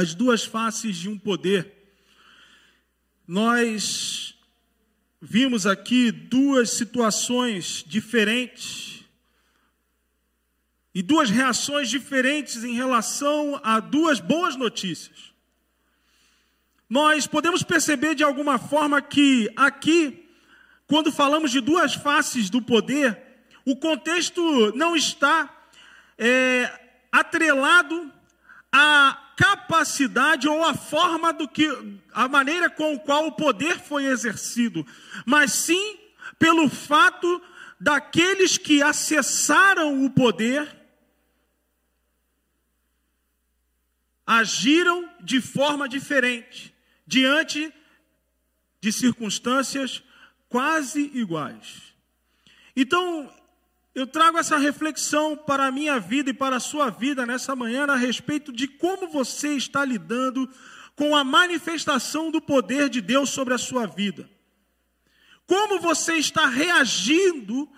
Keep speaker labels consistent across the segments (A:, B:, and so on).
A: as duas faces de um poder. Nós vimos aqui duas situações diferentes e duas reações diferentes em relação a duas boas notícias. Nós podemos perceber de alguma forma que aqui, quando falamos de duas faces do poder, o contexto não está é, atrelado à capacidade ou à forma do que a maneira com a qual o poder foi exercido, mas sim pelo fato daqueles que acessaram o poder agiram de forma diferente diante de circunstâncias quase iguais. Então, eu trago essa reflexão para a minha vida e para a sua vida nessa manhã a respeito de como você está lidando com a manifestação do poder de Deus sobre a sua vida. Como você está reagindo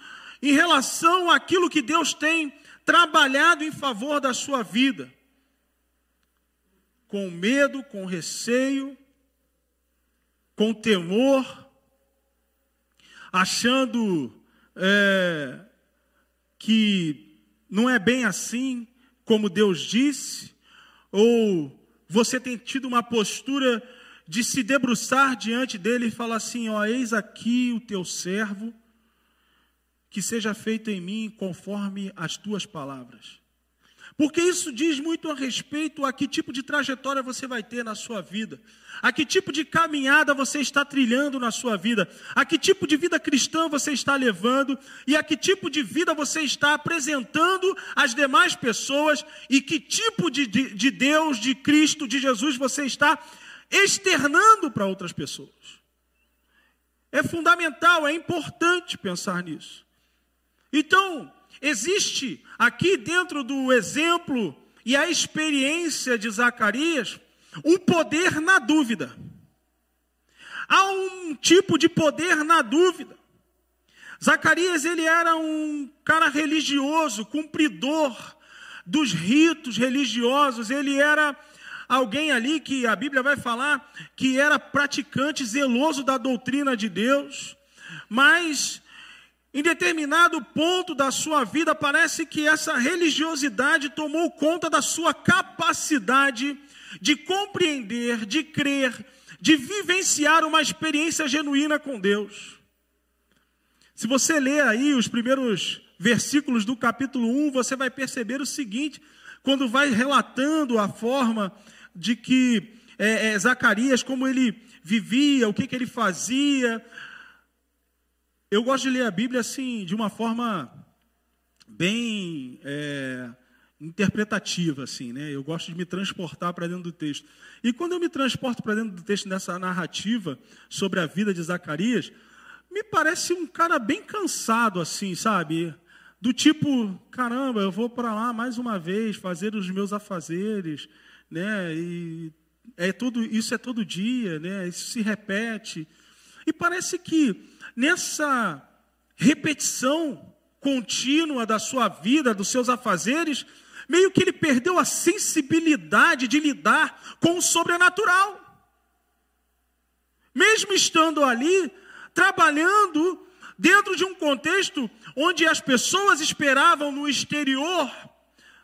A: em relação àquilo que Deus tem trabalhado em favor da sua vida? Com medo, com receio, com temor, achando é, que não é bem assim como Deus disse, ou você tem tido uma postura de se debruçar diante dele e falar assim: ó, eis aqui o teu servo, que seja feito em mim conforme as tuas palavras. Porque isso diz muito a respeito a que tipo de trajetória você vai ter na sua vida, a que tipo de caminhada você está trilhando na sua vida, a que tipo de vida cristã você está levando e a que tipo de vida você está apresentando às demais pessoas e que tipo de, de, de Deus, de Cristo, de Jesus você está externando para outras pessoas. É fundamental, é importante pensar nisso. Então, Existe aqui dentro do exemplo e a experiência de Zacarias um poder na dúvida. Há um tipo de poder na dúvida. Zacarias ele era um cara religioso, cumpridor dos ritos religiosos, ele era alguém ali que a Bíblia vai falar que era praticante zeloso da doutrina de Deus, mas em determinado ponto da sua vida, parece que essa religiosidade tomou conta da sua capacidade de compreender, de crer, de vivenciar uma experiência genuína com Deus. Se você ler aí os primeiros versículos do capítulo 1, você vai perceber o seguinte: quando vai relatando a forma de que é, é, Zacarias, como ele vivia, o que, que ele fazia, eu gosto de ler a Bíblia assim, de uma forma bem é, interpretativa, assim, né? Eu gosto de me transportar para dentro do texto. E quando eu me transporto para dentro do texto dessa narrativa sobre a vida de Zacarias, me parece um cara bem cansado, assim, sabe? Do tipo, caramba, eu vou para lá mais uma vez fazer os meus afazeres, né? E é todo, isso é todo dia, né? Isso se repete. E parece que nessa repetição contínua da sua vida, dos seus afazeres, meio que ele perdeu a sensibilidade de lidar com o sobrenatural. Mesmo estando ali, trabalhando dentro de um contexto onde as pessoas esperavam no exterior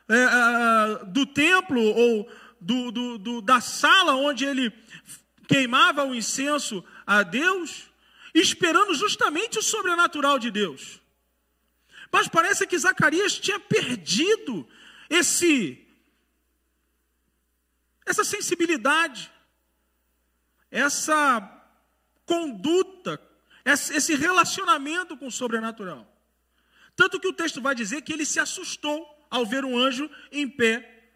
A: é, do templo ou do, do, do, da sala onde ele queimava o incenso a Deus, esperando justamente o sobrenatural de Deus. Mas parece que Zacarias tinha perdido esse essa sensibilidade, essa conduta, esse relacionamento com o sobrenatural. Tanto que o texto vai dizer que ele se assustou ao ver um anjo em pé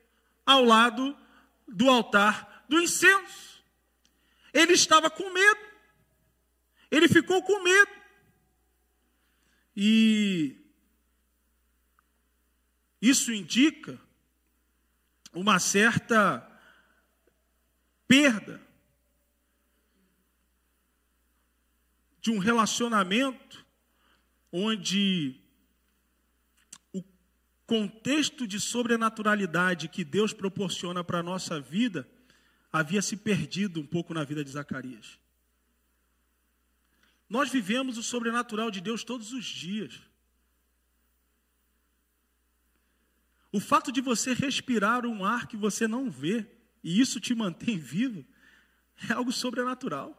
A: ao lado do altar do incenso. Ele estava com medo. Ele ficou com medo. E isso indica uma certa perda de um relacionamento onde o contexto de sobrenaturalidade que Deus proporciona para a nossa vida havia se perdido um pouco na vida de Zacarias. Nós vivemos o sobrenatural de Deus todos os dias. O fato de você respirar um ar que você não vê, e isso te mantém vivo, é algo sobrenatural.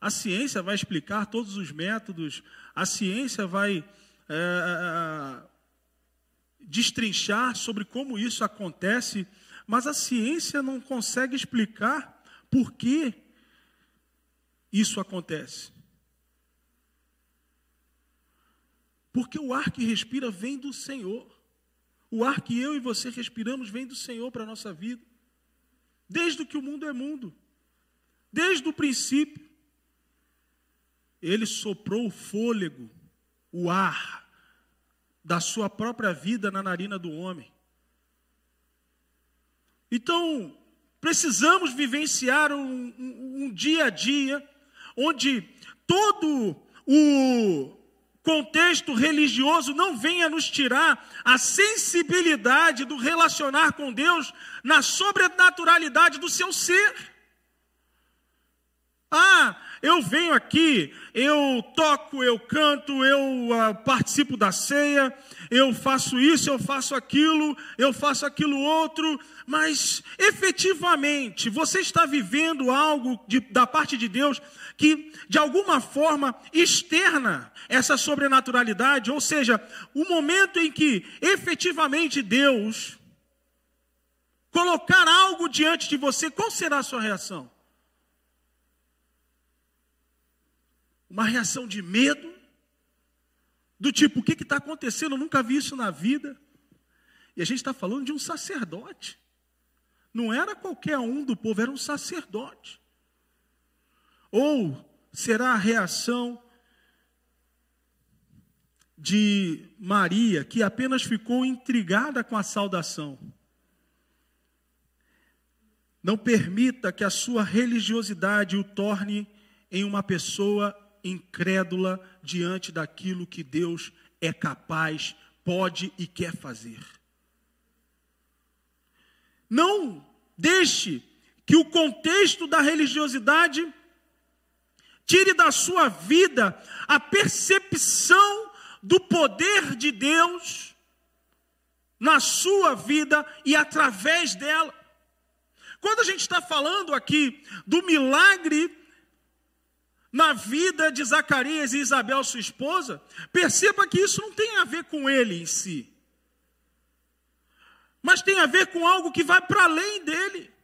A: A ciência vai explicar todos os métodos, a ciência vai é, destrinchar sobre como isso acontece, mas a ciência não consegue explicar por que isso acontece. Porque o ar que respira vem do Senhor. O ar que eu e você respiramos vem do Senhor para a nossa vida. Desde que o mundo é mundo. Desde o princípio. Ele soprou o fôlego, o ar da sua própria vida na narina do homem. Então, precisamos vivenciar um, um, um dia a dia onde todo o contexto religioso não venha nos tirar a sensibilidade do relacionar com Deus na sobrenaturalidade do seu ser. Ah, eu venho aqui, eu toco, eu canto, eu uh, participo da ceia, eu faço isso, eu faço aquilo, eu faço aquilo outro, mas efetivamente você está vivendo algo de, da parte de Deus que de alguma forma externa essa sobrenaturalidade, ou seja, o momento em que efetivamente Deus colocar algo diante de você, qual será a sua reação? Uma reação de medo, do tipo, o que está acontecendo? Eu nunca vi isso na vida. E a gente está falando de um sacerdote. Não era qualquer um do povo, era um sacerdote. Ou será a reação de Maria, que apenas ficou intrigada com a saudação? Não permita que a sua religiosidade o torne em uma pessoa incrédula diante daquilo que Deus é capaz, pode e quer fazer. Não deixe que o contexto da religiosidade tire da sua vida a percepção do poder de Deus na sua vida e através dela. Quando a gente está falando aqui do milagre na vida de Zacarias e Isabel, sua esposa, perceba que isso não tem a ver com ele em si, mas tem a ver com algo que vai para além dele.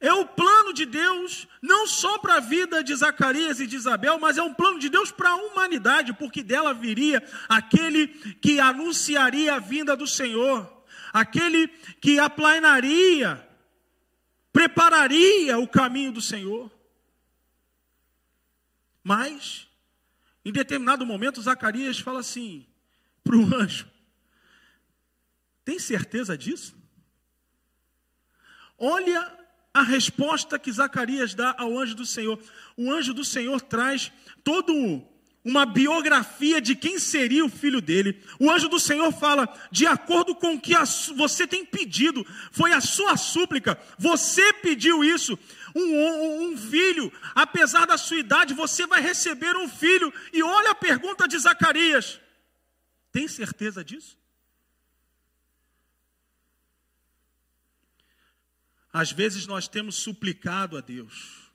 A: É o plano de Deus, não só para a vida de Zacarias e de Isabel, mas é um plano de Deus para a humanidade, porque dela viria aquele que anunciaria a vinda do Senhor, aquele que aplainaria, prepararia o caminho do Senhor. Mas, em determinado momento, Zacarias fala assim para o anjo: Tem certeza disso? Olha a resposta que Zacarias dá ao anjo do Senhor. O anjo do Senhor traz todo uma biografia de quem seria o filho dele. O anjo do Senhor fala: de acordo com o que você tem pedido, foi a sua súplica, você pediu isso. Um, um, filho, apesar da sua idade, você vai receber um filho. E olha a pergunta de Zacarias: tem certeza disso? Às vezes nós temos suplicado a Deus,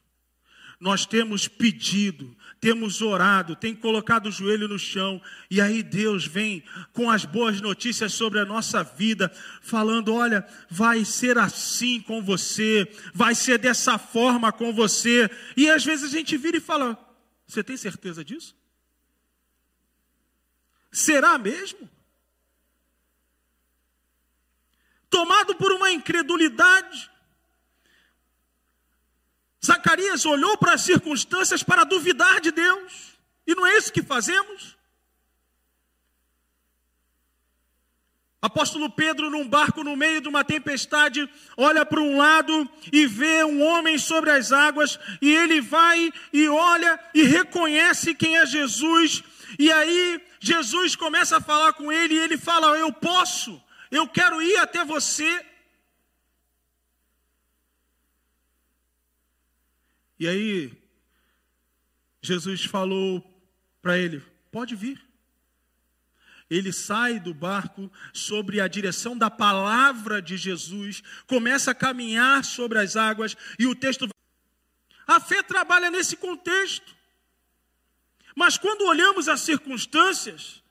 A: nós temos pedido, temos orado, tem colocado o joelho no chão, e aí Deus vem com as boas notícias sobre a nossa vida, falando: olha, vai ser assim com você, vai ser dessa forma com você, e às vezes a gente vira e fala: você tem certeza disso? Será mesmo? Tomado por uma incredulidade, Zacarias olhou para as circunstâncias para duvidar de Deus, e não é isso que fazemos? Apóstolo Pedro, num barco no meio de uma tempestade, olha para um lado e vê um homem sobre as águas, e ele vai e olha e reconhece quem é Jesus, e aí Jesus começa a falar com ele, e ele fala: Eu posso, eu quero ir até você. E aí, Jesus falou para ele: pode vir. Ele sai do barco sobre a direção da palavra de Jesus, começa a caminhar sobre as águas, e o texto. A fé trabalha nesse contexto. Mas quando olhamos as circunstâncias,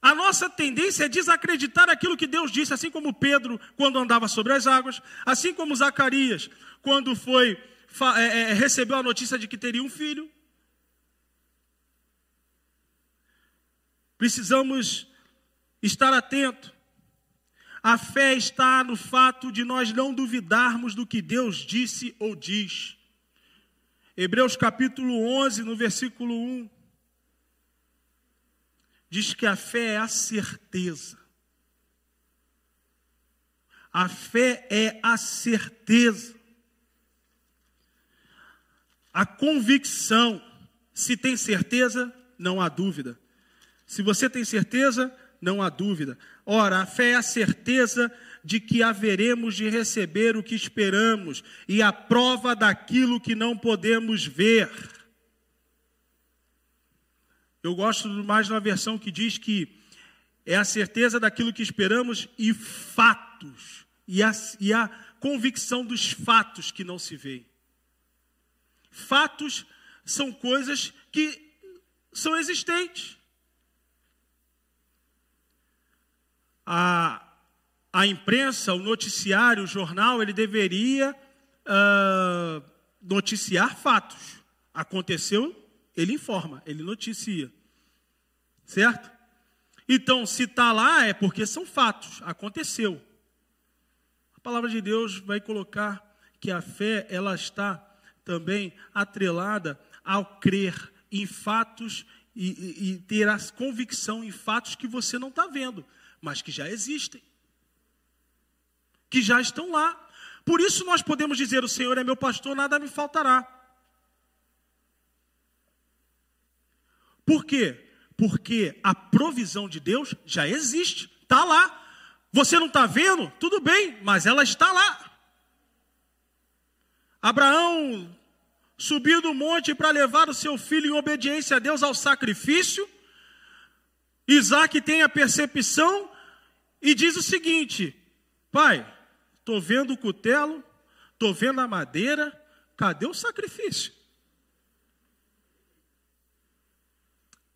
A: a nossa tendência é desacreditar aquilo que Deus disse, assim como Pedro, quando andava sobre as águas, assim como Zacarias, quando foi é, é, recebeu a notícia de que teria um filho. Precisamos estar atento. A fé está no fato de nós não duvidarmos do que Deus disse ou diz. Hebreus capítulo 11, no versículo 1 diz que a fé é a certeza. A fé é a certeza. A convicção. Se tem certeza, não há dúvida. Se você tem certeza, não há dúvida. Ora, a fé é a certeza de que haveremos de receber o que esperamos e a prova daquilo que não podemos ver. Eu gosto mais na versão que diz que é a certeza daquilo que esperamos e fatos, e a, e a convicção dos fatos que não se veem. Fatos são coisas que são existentes. A, a imprensa, o noticiário, o jornal, ele deveria uh, noticiar fatos. Aconteceu ele informa, ele noticia. Certo? Então, se está lá é porque são fatos, aconteceu. A palavra de Deus vai colocar que a fé ela está também atrelada ao crer em fatos e, e, e ter a convicção em fatos que você não está vendo, mas que já existem, que já estão lá. Por isso nós podemos dizer: O Senhor é meu pastor, nada me faltará. Por quê? Porque a provisão de Deus já existe, está lá. Você não está vendo? Tudo bem, mas ela está lá. Abraão subiu do monte para levar o seu filho em obediência a Deus ao sacrifício. Isaac tem a percepção e diz o seguinte: Pai, estou vendo o cutelo, estou vendo a madeira, cadê o sacrifício?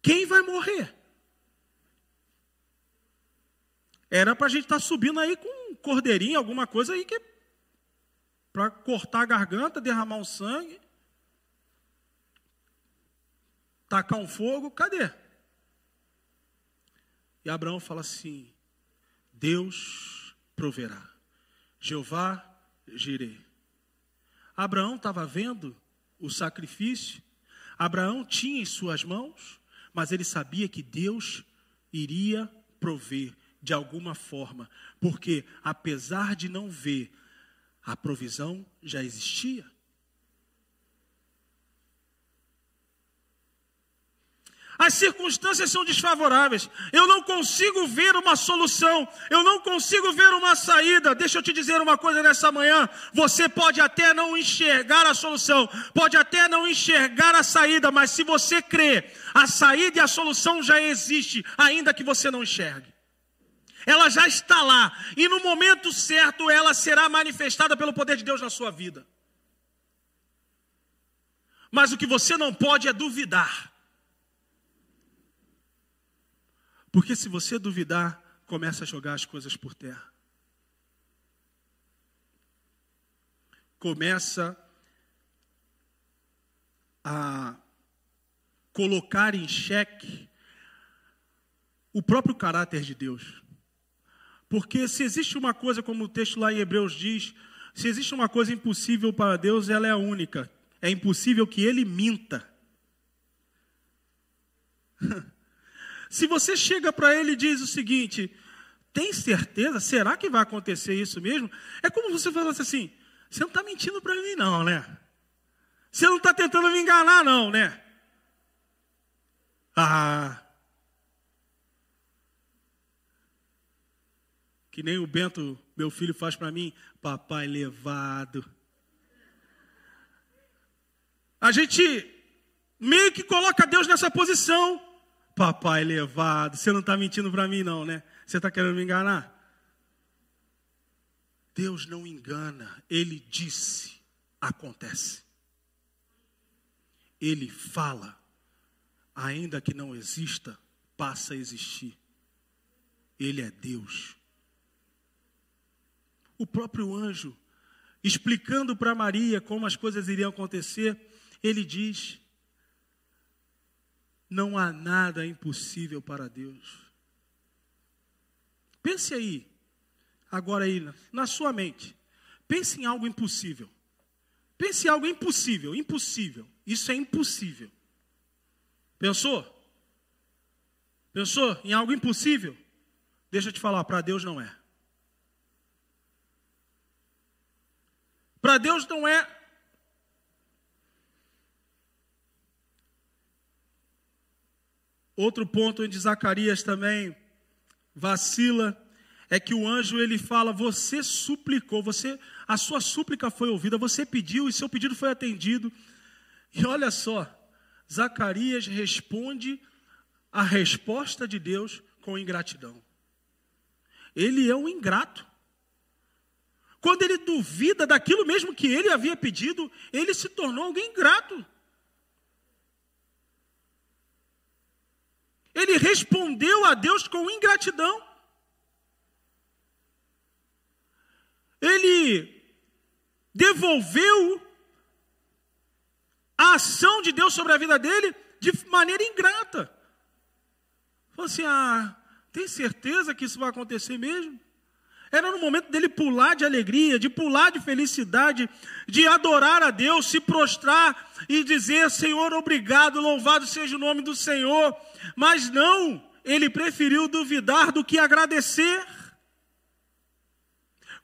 A: Quem vai morrer? Era para a gente estar tá subindo aí com um cordeirinho, alguma coisa aí que para cortar a garganta, derramar um sangue, tacar um fogo, cadê? E Abraão fala assim: Deus proverá. Jeová girei. Abraão estava vendo o sacrifício, Abraão tinha em suas mãos mas ele sabia que Deus iria prover de alguma forma, porque apesar de não ver, a provisão já existia. As circunstâncias são desfavoráveis. Eu não consigo ver uma solução. Eu não consigo ver uma saída. Deixa eu te dizer uma coisa nessa manhã. Você pode até não enxergar a solução, pode até não enxergar a saída, mas se você crê, a saída e a solução já existe, ainda que você não enxergue. Ela já está lá, e no momento certo ela será manifestada pelo poder de Deus na sua vida. Mas o que você não pode é duvidar. Porque se você duvidar, começa a jogar as coisas por terra. Começa a colocar em xeque o próprio caráter de Deus. Porque se existe uma coisa, como o texto lá em Hebreus diz, se existe uma coisa impossível para Deus, ela é a única. É impossível que ele minta. Se você chega para ele e diz o seguinte: tem certeza? Será que vai acontecer isso mesmo? É como você falasse assim: você não está mentindo para mim, não, né? Você não está tentando me enganar, não, né? Ah. Que nem o Bento, meu filho, faz para mim, papai levado. a gente meio que coloca Deus nessa posição. Papai levado, você não está mentindo para mim, não, né? Você está querendo me enganar? Deus não engana, Ele disse, acontece. Ele fala, ainda que não exista, passa a existir. Ele é Deus. O próprio anjo, explicando para Maria como as coisas iriam acontecer, ele diz: Não há nada impossível para Deus. Pense aí, agora aí, na sua mente. Pense em algo impossível. Pense em algo impossível, impossível. Isso é impossível. Pensou? Pensou em algo impossível? Deixa eu te falar, para Deus não é. Para Deus não é. Outro ponto onde Zacarias também vacila é que o anjo ele fala: "Você suplicou, você a sua súplica foi ouvida, você pediu e seu pedido foi atendido". E olha só, Zacarias responde a resposta de Deus com ingratidão. Ele é um ingrato. Quando ele duvida daquilo mesmo que ele havia pedido, ele se tornou alguém ingrato. Ele respondeu a Deus com ingratidão. Ele devolveu a ação de Deus sobre a vida dele de maneira ingrata. Falou assim: ah, tem certeza que isso vai acontecer mesmo? Era no momento dele pular de alegria, de pular de felicidade, de adorar a Deus, se prostrar e dizer: Senhor, obrigado, louvado seja o nome do Senhor. Mas não, ele preferiu duvidar do que agradecer.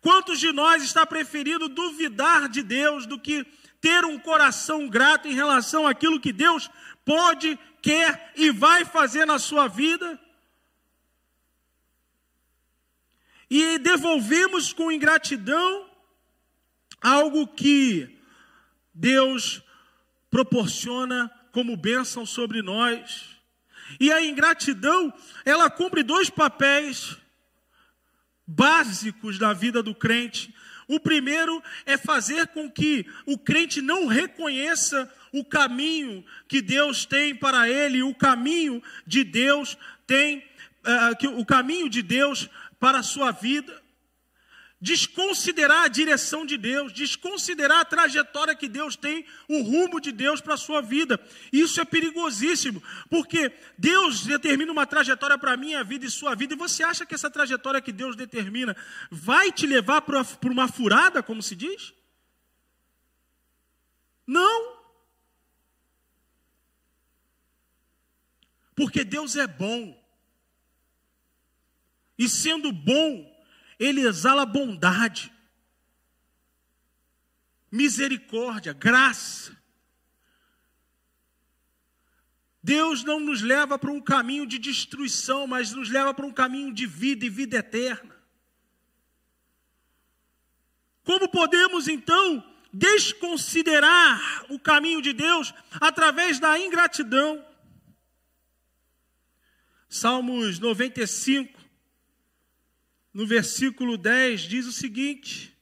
A: Quantos de nós está preferindo duvidar de Deus do que ter um coração grato em relação àquilo que Deus pode, quer e vai fazer na sua vida? E devolvemos com ingratidão algo que Deus proporciona como bênção sobre nós. E a ingratidão, ela cumpre dois papéis básicos da vida do crente. O primeiro é fazer com que o crente não reconheça o caminho que Deus tem para ele, o caminho de Deus tem, uh, que o caminho de Deus para a sua vida, desconsiderar a direção de Deus, desconsiderar a trajetória que Deus tem, o rumo de Deus para a sua vida. Isso é perigosíssimo, porque Deus determina uma trajetória para a minha vida e sua vida, e você acha que essa trajetória que Deus determina vai te levar para uma furada, como se diz? Não. Porque Deus é bom. E sendo bom, ele exala bondade, misericórdia, graça. Deus não nos leva para um caminho de destruição, mas nos leva para um caminho de vida e vida eterna. Como podemos então desconsiderar o caminho de Deus através da ingratidão? Salmos 95, no versículo 10, diz o seguinte: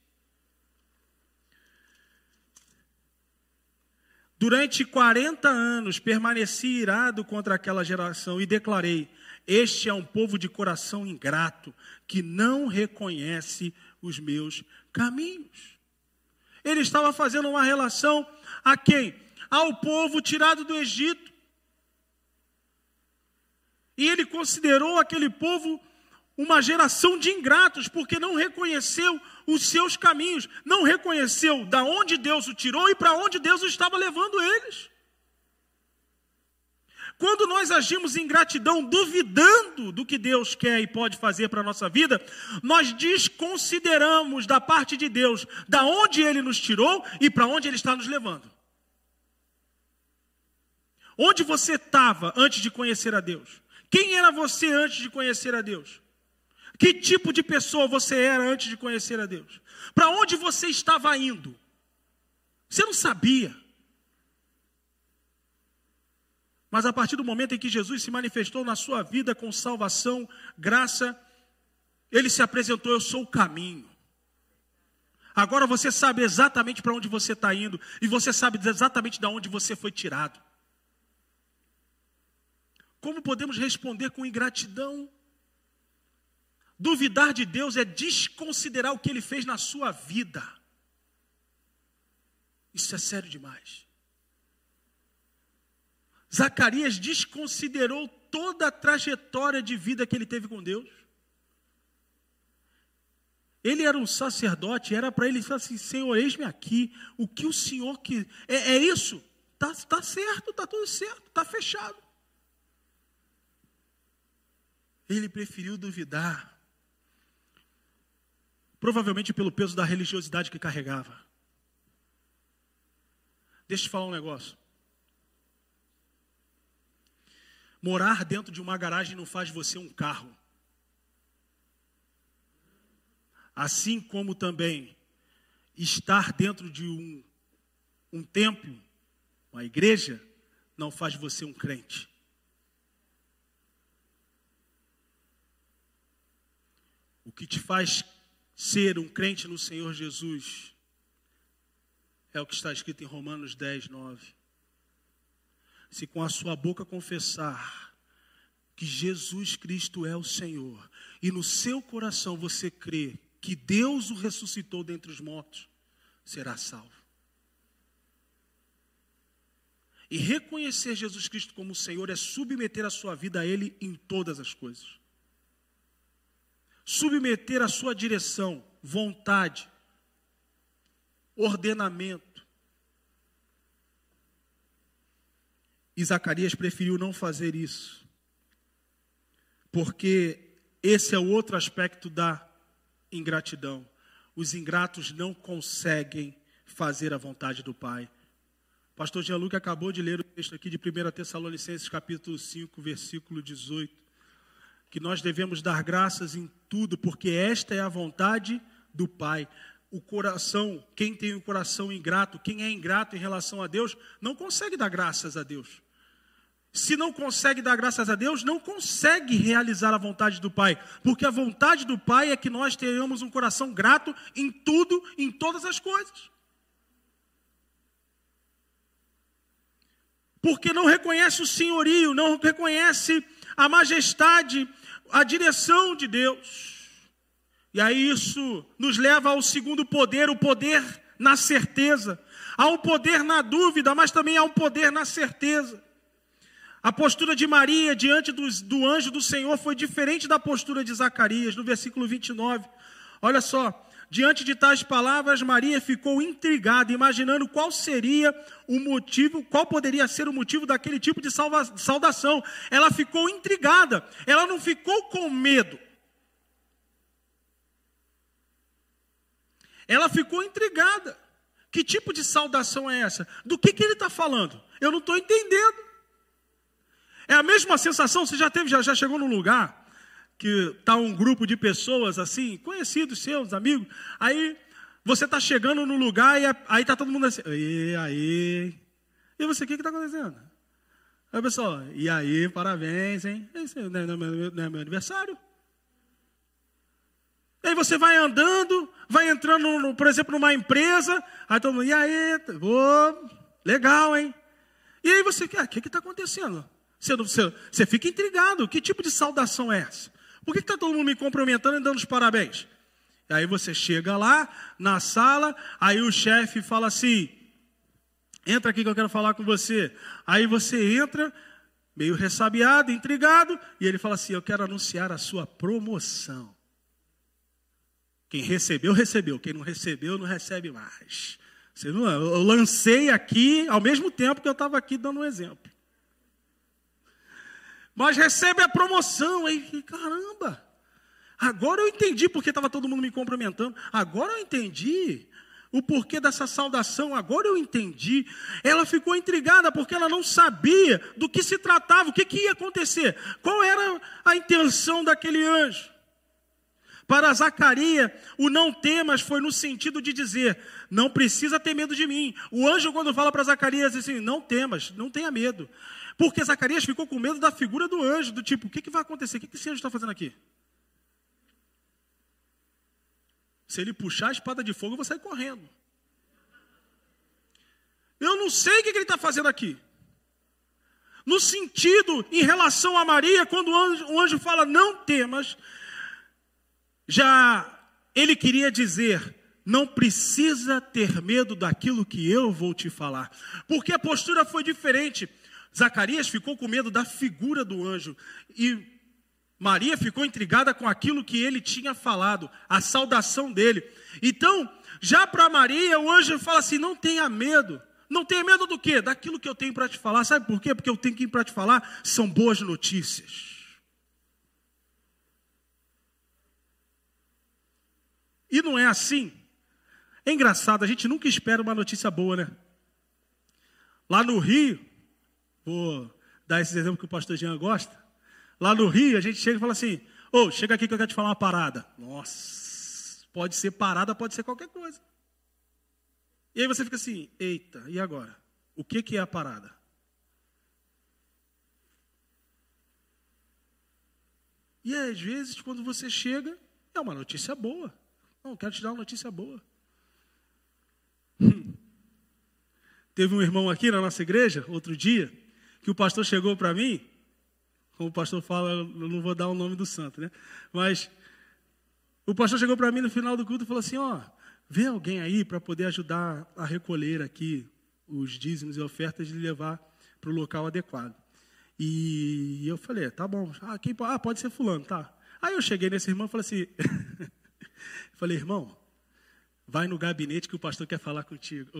A: Durante 40 anos permaneci irado contra aquela geração e declarei: Este é um povo de coração ingrato, que não reconhece os meus caminhos. Ele estava fazendo uma relação a quem? Ao povo tirado do Egito. E ele considerou aquele povo uma geração de ingratos, porque não reconheceu os seus caminhos, não reconheceu da onde Deus o tirou e para onde Deus estava levando eles. Quando nós agimos em gratidão, duvidando do que Deus quer e pode fazer para a nossa vida, nós desconsideramos da parte de Deus da onde Ele nos tirou e para onde Ele está nos levando. Onde você estava antes de conhecer a Deus? Quem era você antes de conhecer a Deus? Que tipo de pessoa você era antes de conhecer a Deus? Para onde você estava indo? Você não sabia. Mas a partir do momento em que Jesus se manifestou na sua vida com salvação, graça, ele se apresentou: Eu sou o caminho. Agora você sabe exatamente para onde você está indo e você sabe exatamente de onde você foi tirado. Como podemos responder com ingratidão? Duvidar de Deus é desconsiderar o que ele fez na sua vida. Isso é sério demais. Zacarias desconsiderou toda a trajetória de vida que ele teve com Deus. Ele era um sacerdote, era para ele falar assim: Senhor, eis-me aqui, o que o Senhor que é, é isso? Tá, tá certo, tá tudo certo, tá fechado. Ele preferiu duvidar, provavelmente pelo peso da religiosidade que carregava. Deixa eu te falar um negócio. Morar dentro de uma garagem não faz você um carro. Assim como também estar dentro de um, um templo, uma igreja, não faz você um crente. O que te faz ser um crente no Senhor Jesus é o que está escrito em Romanos 10, 9. Se com a sua boca confessar que Jesus Cristo é o Senhor, e no seu coração você crê que Deus o ressuscitou dentre os mortos, será salvo. E reconhecer Jesus Cristo como Senhor é submeter a sua vida a Ele em todas as coisas. Submeter a sua direção, vontade, ordenamento. E Zacarias preferiu não fazer isso, porque esse é o outro aspecto da ingratidão. Os ingratos não conseguem fazer a vontade do Pai. Pastor Gianluca acabou de ler o texto aqui de 1 Tessalonicenses, capítulo 5, versículo 18, que nós devemos dar graças em tudo, porque esta é a vontade do Pai. O coração, quem tem o coração ingrato, quem é ingrato em relação a Deus, não consegue dar graças a Deus se não consegue dar graças a Deus, não consegue realizar a vontade do Pai, porque a vontade do Pai é que nós tenhamos um coração grato em tudo, em todas as coisas. Porque não reconhece o senhorio, não reconhece a majestade, a direção de Deus. E aí isso nos leva ao segundo poder, o poder na certeza. Há um poder na dúvida, mas também há um poder na certeza. A postura de Maria diante do, do anjo do Senhor foi diferente da postura de Zacarias, no versículo 29. Olha só, diante de tais palavras, Maria ficou intrigada, imaginando qual seria o motivo, qual poderia ser o motivo daquele tipo de salva, saudação. Ela ficou intrigada, ela não ficou com medo. Ela ficou intrigada. Que tipo de saudação é essa? Do que, que ele está falando? Eu não estou entendendo. É a mesma sensação, você já teve, já, já chegou num lugar que está um grupo de pessoas assim, conhecidos seus, amigos, aí você está chegando no lugar e aí está todo mundo assim, e aí, e você, o que está acontecendo? Aí pessoal, e aí, parabéns, hein? Esse não é, não é, meu, não é meu aniversário. Aí você vai andando, vai entrando, no, por exemplo, numa empresa, aí todo mundo, e aí, oh, legal, hein? E aí você, ah, o que está acontecendo? Você, você, você fica intrigado. Que tipo de saudação é essa? Por que está todo mundo me cumprimentando e dando os parabéns? Aí você chega lá na sala, aí o chefe fala assim: entra aqui que eu quero falar com você. Aí você entra, meio ressabiado, intrigado, e ele fala assim: Eu quero anunciar a sua promoção. Quem recebeu, recebeu. Quem não recebeu, não recebe mais. Não, eu lancei aqui ao mesmo tempo que eu estava aqui dando um exemplo mas recebe a promoção. Aí, caramba, agora eu entendi porque estava todo mundo me cumprimentando. Agora eu entendi o porquê dessa saudação. Agora eu entendi. Ela ficou intrigada porque ela não sabia do que se tratava, o que, que ia acontecer, qual era a intenção daquele anjo. Para Zacarias, o não temas foi no sentido de dizer: não precisa ter medo de mim. O anjo, quando fala para Zacarias, diz assim: não temas, não tenha medo. Porque Zacarias ficou com medo da figura do anjo, do tipo, o que, que vai acontecer? O que, que esse anjo está fazendo aqui? Se ele puxar a espada de fogo, eu vou sair correndo. Eu não sei o que, que ele está fazendo aqui. No sentido, em relação a Maria, quando o anjo, o anjo fala, não temas, já ele queria dizer, não precisa ter medo daquilo que eu vou te falar, porque a postura foi diferente. Zacarias ficou com medo da figura do anjo e Maria ficou intrigada com aquilo que ele tinha falado, a saudação dele. Então, já para Maria, o anjo fala assim: não tenha medo. Não tenha medo do quê? Daquilo que eu tenho para te falar. Sabe por quê? Porque eu tenho que ir para te falar são boas notícias. E não é assim. É engraçado, a gente nunca espera uma notícia boa, né? Lá no Rio, vou dar esse exemplo que o pastor Jean gosta. Lá no Rio, a gente chega e fala assim: Ô, oh, chega aqui que eu quero te falar uma parada. Nossa, pode ser parada, pode ser qualquer coisa. E aí você fica assim: eita, e agora? O que, que é a parada? E às vezes, quando você chega, é uma notícia boa. Não, quero te dar uma notícia boa. Teve um irmão aqui na nossa igreja, outro dia, que o pastor chegou para mim, como o pastor fala, eu não vou dar o nome do santo, né? Mas o pastor chegou para mim no final do culto e falou assim: Ó, vê alguém aí para poder ajudar a recolher aqui os dízimos e ofertas e levar para o local adequado. E eu falei: Tá bom, ah, quem, ah, pode ser Fulano, tá. Aí eu cheguei nesse irmão e falei assim: Falei, irmão, vai no gabinete que o pastor quer falar contigo.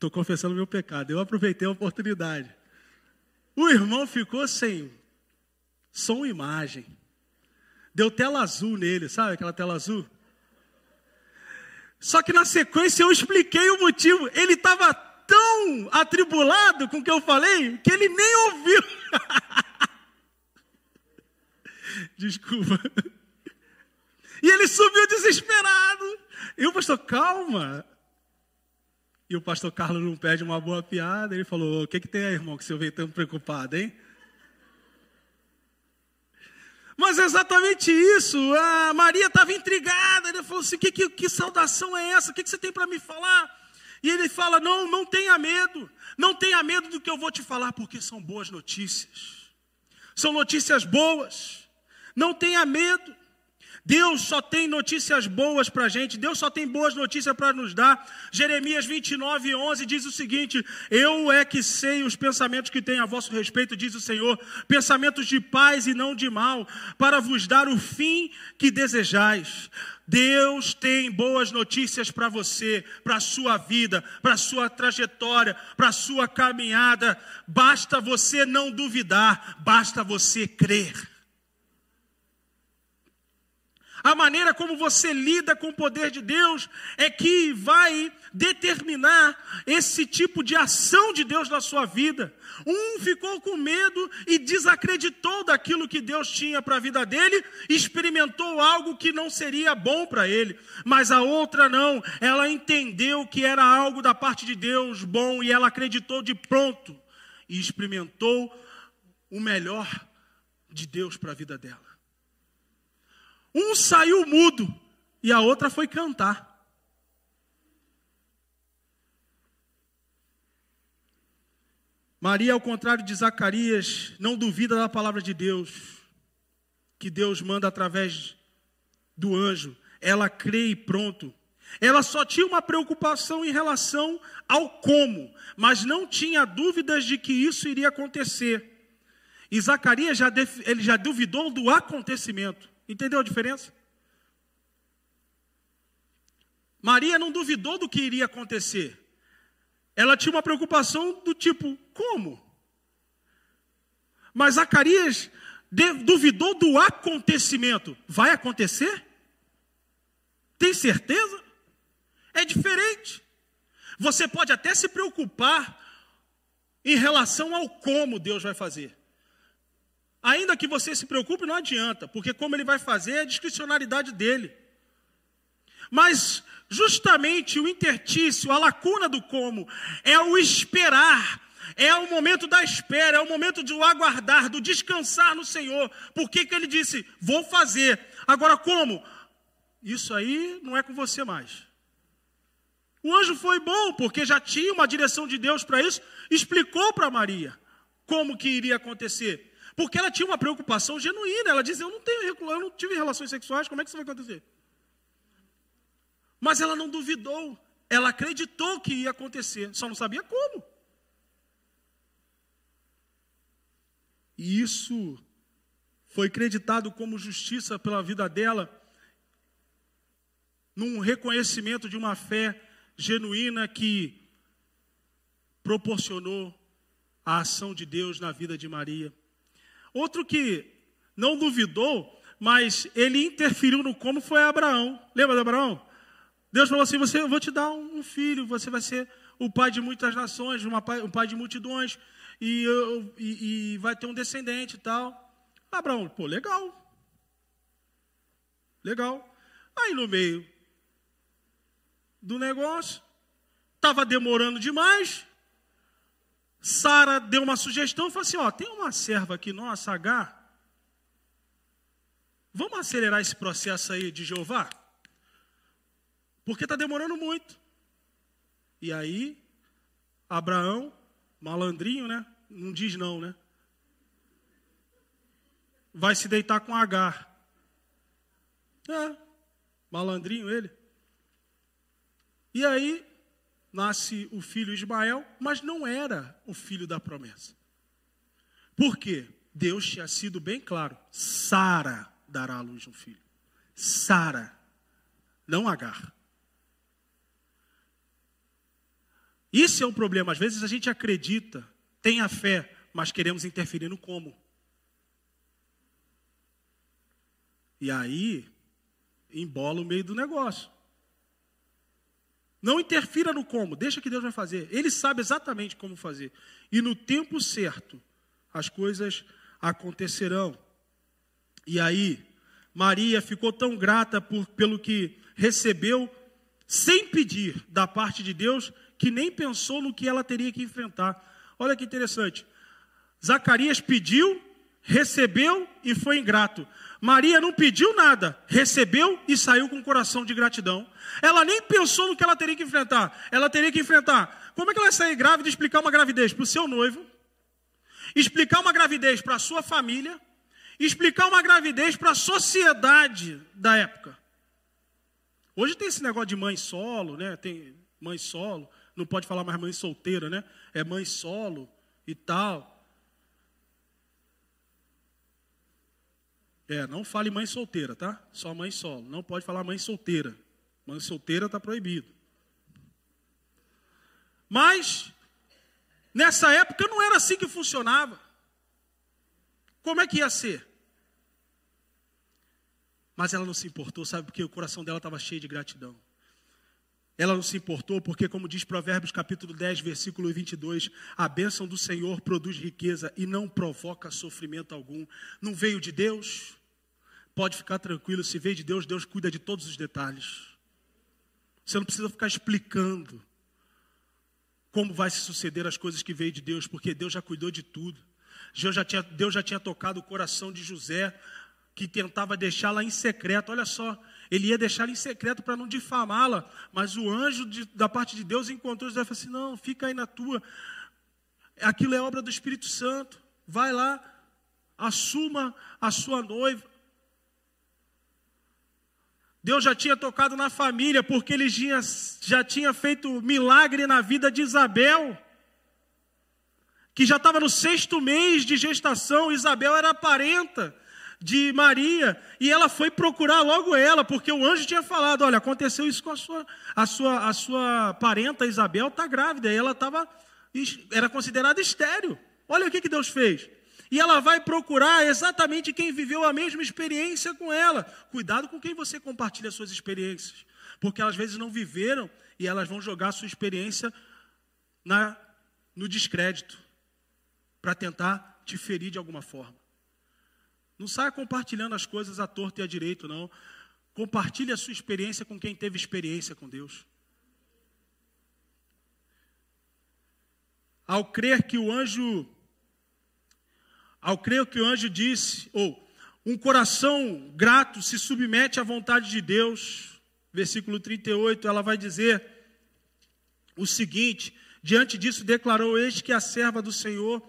A: Estou confessando meu pecado. Eu aproveitei a oportunidade. O irmão ficou sem som e imagem. Deu tela azul nele, sabe aquela tela azul? Só que na sequência eu expliquei o motivo. Ele estava tão atribulado com o que eu falei que ele nem ouviu. Desculpa. E ele subiu desesperado. E o pastor, calma. E o pastor Carlos não pede uma boa piada. Ele falou: O que, que tem aí, irmão, que você veio tão preocupado, hein? Mas é exatamente isso. A Maria estava intrigada. Ele falou assim: Que, que, que saudação é essa? O que, que você tem para me falar? E ele fala: Não, não tenha medo. Não tenha medo do que eu vou te falar, porque são boas notícias. São notícias boas. Não tenha medo. Deus só tem notícias boas para a gente, Deus só tem boas notícias para nos dar. Jeremias 29, 11 diz o seguinte: Eu é que sei os pensamentos que tenho a vosso respeito, diz o Senhor, pensamentos de paz e não de mal, para vos dar o fim que desejais. Deus tem boas notícias para você, para a sua vida, para a sua trajetória, para a sua caminhada. Basta você não duvidar, basta você crer. A maneira como você lida com o poder de Deus é que vai determinar esse tipo de ação de Deus na sua vida. Um ficou com medo e desacreditou daquilo que Deus tinha para a vida dele, experimentou algo que não seria bom para ele. Mas a outra não, ela entendeu que era algo da parte de Deus bom e ela acreditou de pronto e experimentou o melhor de Deus para a vida dela. Um saiu mudo e a outra foi cantar. Maria, ao contrário de Zacarias, não duvida da palavra de Deus, que Deus manda através do anjo. Ela crê e pronto. Ela só tinha uma preocupação em relação ao como, mas não tinha dúvidas de que isso iria acontecer. E Zacarias já, ele já duvidou do acontecimento. Entendeu a diferença? Maria não duvidou do que iria acontecer. Ela tinha uma preocupação do tipo: como? Mas Zacarias duvidou do acontecimento. Vai acontecer? Tem certeza? É diferente. Você pode até se preocupar em relação ao como Deus vai fazer. Ainda que você se preocupe, não adianta, porque como ele vai fazer é a discricionalidade dele. Mas justamente o intertício, a lacuna do como, é o esperar, é o momento da espera, é o momento de o aguardar, do descansar no Senhor. Por que, que ele disse, vou fazer? Agora como? Isso aí não é com você mais. O anjo foi bom, porque já tinha uma direção de Deus para isso, explicou para Maria como que iria acontecer. Porque ela tinha uma preocupação genuína. Ela dizia: Eu não tenho, eu não tive relações sexuais, como é que isso vai acontecer? Mas ela não duvidou, ela acreditou que ia acontecer, só não sabia como. E isso foi creditado como justiça pela vida dela, num reconhecimento de uma fé genuína que proporcionou a ação de Deus na vida de Maria. Outro que não duvidou, mas ele interferiu no como foi Abraão. Lembra de Abraão? Deus falou assim: você, eu vou te dar um filho, você vai ser o pai de muitas nações, uma um pai de multidões, e, eu, e, e vai ter um descendente e tal. Abraão, pô, legal. Legal. Aí no meio do negócio, estava demorando demais. Sara deu uma sugestão falou assim: ó, tem uma serva aqui nossa, H. Vamos acelerar esse processo aí de Jeová? Porque está demorando muito. E aí, Abraão, malandrinho, né? Não diz não, né? Vai se deitar com Agar. É, malandrinho ele. E aí, nasce o filho Ismael, mas não era o filho da promessa. Por quê? Deus tinha sido bem claro: Sara dará à luz um filho. Sara, não Agar. Isso é um problema. Às vezes a gente acredita, tem a fé, mas queremos interferir no como. E aí, embola o meio do negócio. Não interfira no como, deixa que Deus vai fazer. Ele sabe exatamente como fazer. E no tempo certo, as coisas acontecerão. E aí, Maria ficou tão grata por, pelo que recebeu, sem pedir da parte de Deus, que nem pensou no que ela teria que enfrentar. Olha que interessante. Zacarias pediu, recebeu e foi ingrato. Maria não pediu nada, recebeu e saiu com o coração de gratidão. Ela nem pensou no que ela teria que enfrentar. Ela teria que enfrentar. Como é que ela sair grávida e explicar uma gravidez para o seu noivo? Explicar uma gravidez para a sua família? Explicar uma gravidez para a sociedade da época? Hoje tem esse negócio de mãe solo, né? Tem mãe solo. Não pode falar mais mãe solteira, né? É mãe solo e tal. É, não fale mãe solteira, tá? Só mãe solo. Não pode falar mãe solteira. Mãe solteira está proibido. Mas, nessa época não era assim que funcionava. Como é que ia ser? Mas ela não se importou, sabe, porque o coração dela estava cheio de gratidão. Ela não se importou porque, como diz Provérbios capítulo 10, versículo 22, a bênção do Senhor produz riqueza e não provoca sofrimento algum. Não veio de Deus? Pode ficar tranquilo, se veio de Deus, Deus cuida de todos os detalhes. Você não precisa ficar explicando como vai se suceder as coisas que veio de Deus, porque Deus já cuidou de tudo. Deus já tinha, Deus já tinha tocado o coração de José, que tentava deixá-la em secreto. Olha só, ele ia deixá-la em secreto para não difamá-la, mas o anjo de, da parte de Deus encontrou José e falou assim: Não, fica aí na tua. Aquilo é obra do Espírito Santo. Vai lá, assuma a sua noiva. Deus já tinha tocado na família, porque ele tinha, já tinha feito milagre na vida de Isabel, que já estava no sexto mês de gestação. Isabel era parenta de Maria, e ela foi procurar logo ela, porque o anjo tinha falado: Olha, aconteceu isso com a sua, a sua, a sua parenta Isabel, está grávida, e ela estava, era considerada estéreo. Olha o que, que Deus fez. E ela vai procurar exatamente quem viveu a mesma experiência com ela. Cuidado com quem você compartilha suas experiências, porque às vezes não viveram e elas vão jogar sua experiência na, no descrédito para tentar te ferir de alguma forma. Não saia compartilhando as coisas à torta e à direito, não. Compartilhe a sua experiência com quem teve experiência com Deus. Ao crer que o anjo ao crer que o anjo disse, ou um coração grato se submete à vontade de Deus. Versículo 38, ela vai dizer o seguinte: Diante disso declarou: Eis que a serva do Senhor,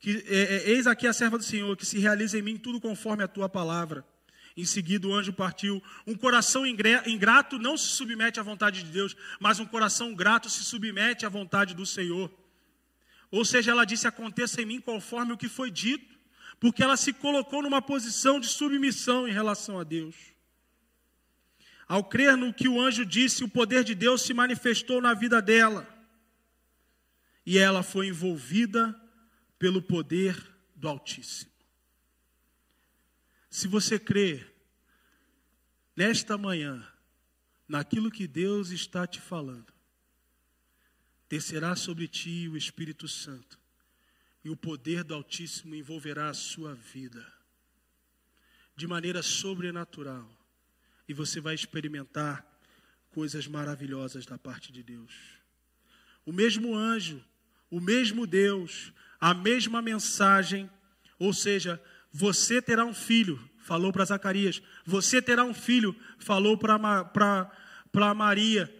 A: que, é, é, eis aqui a serva do Senhor, que se realiza em mim tudo conforme a tua palavra. Em seguida, o anjo partiu. Um coração ingrato não se submete à vontade de Deus, mas um coração grato se submete à vontade do Senhor. Ou seja, ela disse: Aconteça em mim conforme o que foi dito, porque ela se colocou numa posição de submissão em relação a Deus. Ao crer no que o anjo disse, o poder de Deus se manifestou na vida dela. E ela foi envolvida pelo poder do Altíssimo. Se você crê nesta manhã naquilo que Deus está te falando, descerá sobre ti o Espírito Santo e o poder do Altíssimo envolverá a sua vida de maneira sobrenatural e você vai experimentar coisas maravilhosas da parte de Deus. O mesmo anjo, o mesmo Deus, a mesma mensagem, ou seja, você terá um filho, falou para Zacarias, você terá um filho, falou para Maria.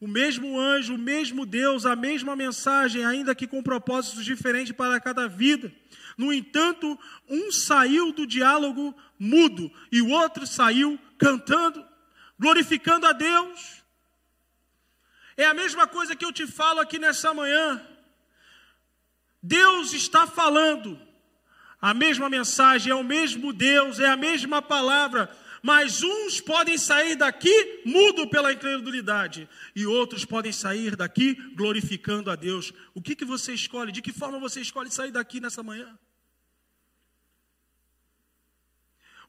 A: O mesmo anjo, o mesmo Deus, a mesma mensagem, ainda que com propósitos diferentes para cada vida. No entanto, um saiu do diálogo mudo e o outro saiu cantando, glorificando a Deus. É a mesma coisa que eu te falo aqui nessa manhã. Deus está falando, a mesma mensagem, é o mesmo Deus, é a mesma palavra, mas uns podem sair daqui mudo pela incredulidade, e outros podem sair daqui glorificando a Deus. O que, que você escolhe? De que forma você escolhe sair daqui nessa manhã?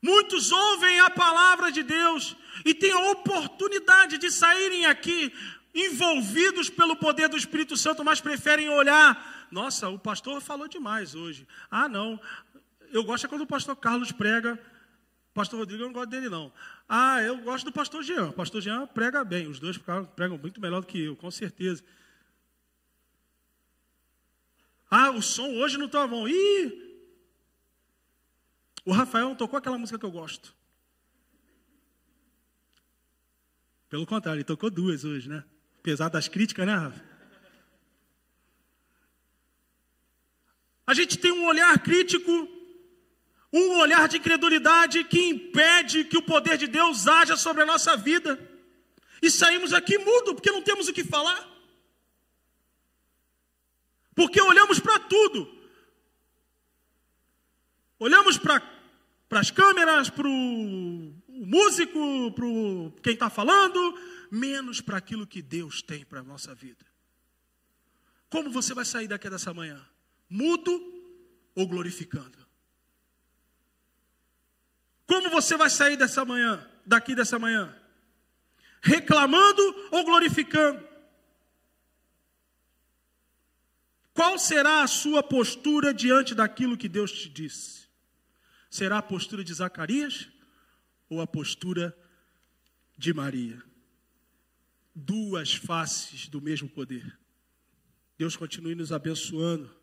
A: Muitos ouvem a palavra de Deus e têm a oportunidade de saírem aqui envolvidos pelo poder do Espírito Santo, mas preferem olhar. Nossa, o pastor falou demais hoje. Ah, não. Eu gosto é quando o pastor Carlos prega. Pastor Rodrigo eu não gosto dele, não. Ah, eu gosto do pastor Jean. O pastor Jean prega bem. Os dois pregam muito melhor do que eu, com certeza. Ah, o som hoje não está bom. Ih, o Rafael não tocou aquela música que eu gosto. Pelo contrário, ele tocou duas hoje, né? Apesar das críticas, né, Rafa? A gente tem um olhar crítico, um olhar de incredulidade que impede que o poder de Deus haja sobre a nossa vida. E saímos aqui mudo, porque não temos o que falar. Porque olhamos para tudo. Olhamos para as câmeras, para o músico, para quem está falando, menos para aquilo que Deus tem para a nossa vida. Como você vai sair daqui dessa manhã? Mudo ou glorificando? Como você vai sair dessa manhã, daqui dessa manhã? Reclamando ou glorificando? Qual será a sua postura diante daquilo que Deus te disse? Será a postura de Zacarias ou a postura de Maria? Duas faces do mesmo poder. Deus continue nos abençoando.